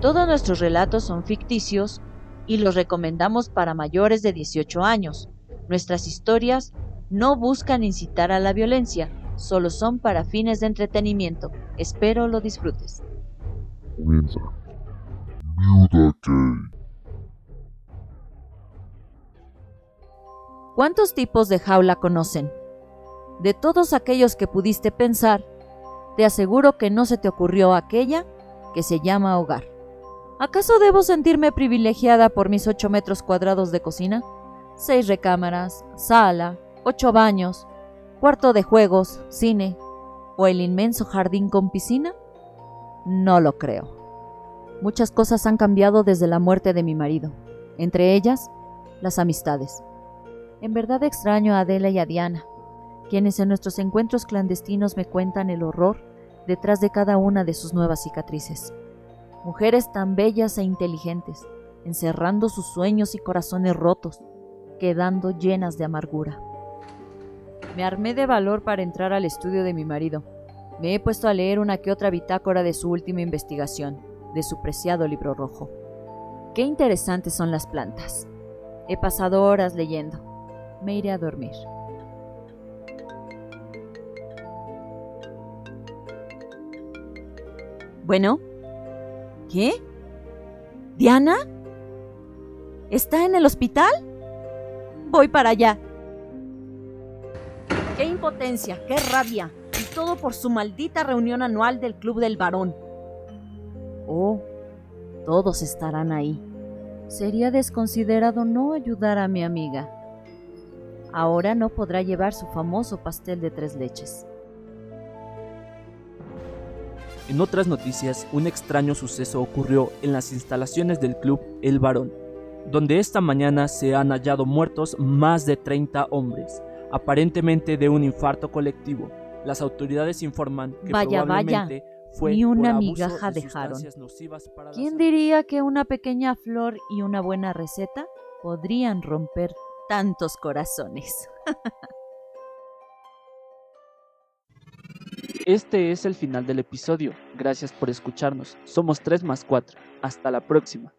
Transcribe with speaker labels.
Speaker 1: Todos nuestros relatos son ficticios y los recomendamos para mayores de 18 años. Nuestras historias no buscan incitar a la violencia, solo son para fines de entretenimiento. Espero lo disfrutes.
Speaker 2: Comienza. Viuda.
Speaker 1: ¿Cuántos tipos de jaula conocen? De todos aquellos que pudiste pensar, te aseguro que no se te ocurrió aquella que se llama hogar. ¿Acaso debo sentirme privilegiada por mis 8 metros cuadrados de cocina? Seis recámaras, sala, ocho baños, cuarto de juegos, cine o el inmenso jardín con piscina? No lo creo. Muchas cosas han cambiado desde la muerte de mi marido, entre ellas las amistades. En verdad extraño a Adela y a Diana, quienes en nuestros encuentros clandestinos me cuentan el horror detrás de cada una de sus nuevas cicatrices. Mujeres tan bellas e inteligentes, encerrando sus sueños y corazones rotos, quedando llenas de amargura. Me armé de valor para entrar al estudio de mi marido. Me he puesto a leer una que otra bitácora de su última investigación, de su preciado libro rojo. Qué interesantes son las plantas. He pasado horas leyendo me iré a dormir. Bueno, ¿qué? ¿Diana? ¿Está en el hospital? Voy para allá. ¡Qué impotencia! ¡Qué rabia! Y todo por su maldita reunión anual del Club del Varón. Oh, todos estarán ahí. Sería desconsiderado no ayudar a mi amiga ahora no podrá llevar su famoso pastel de tres leches.
Speaker 3: En otras noticias, un extraño suceso ocurrió en las instalaciones del club El Varón, donde esta mañana se han hallado muertos más de 30 hombres, aparentemente de un infarto colectivo. Las autoridades informan que
Speaker 1: vaya,
Speaker 3: probablemente
Speaker 1: vaya.
Speaker 3: fue
Speaker 1: Ni una
Speaker 3: por
Speaker 1: migaja
Speaker 3: de
Speaker 1: dejaron.
Speaker 3: para
Speaker 1: ¿Quién diría que una pequeña flor y una buena receta podrían romper tantos corazones?
Speaker 3: Este es el final del episodio. Gracias por escucharnos. Somos 3 más 4. Hasta la próxima.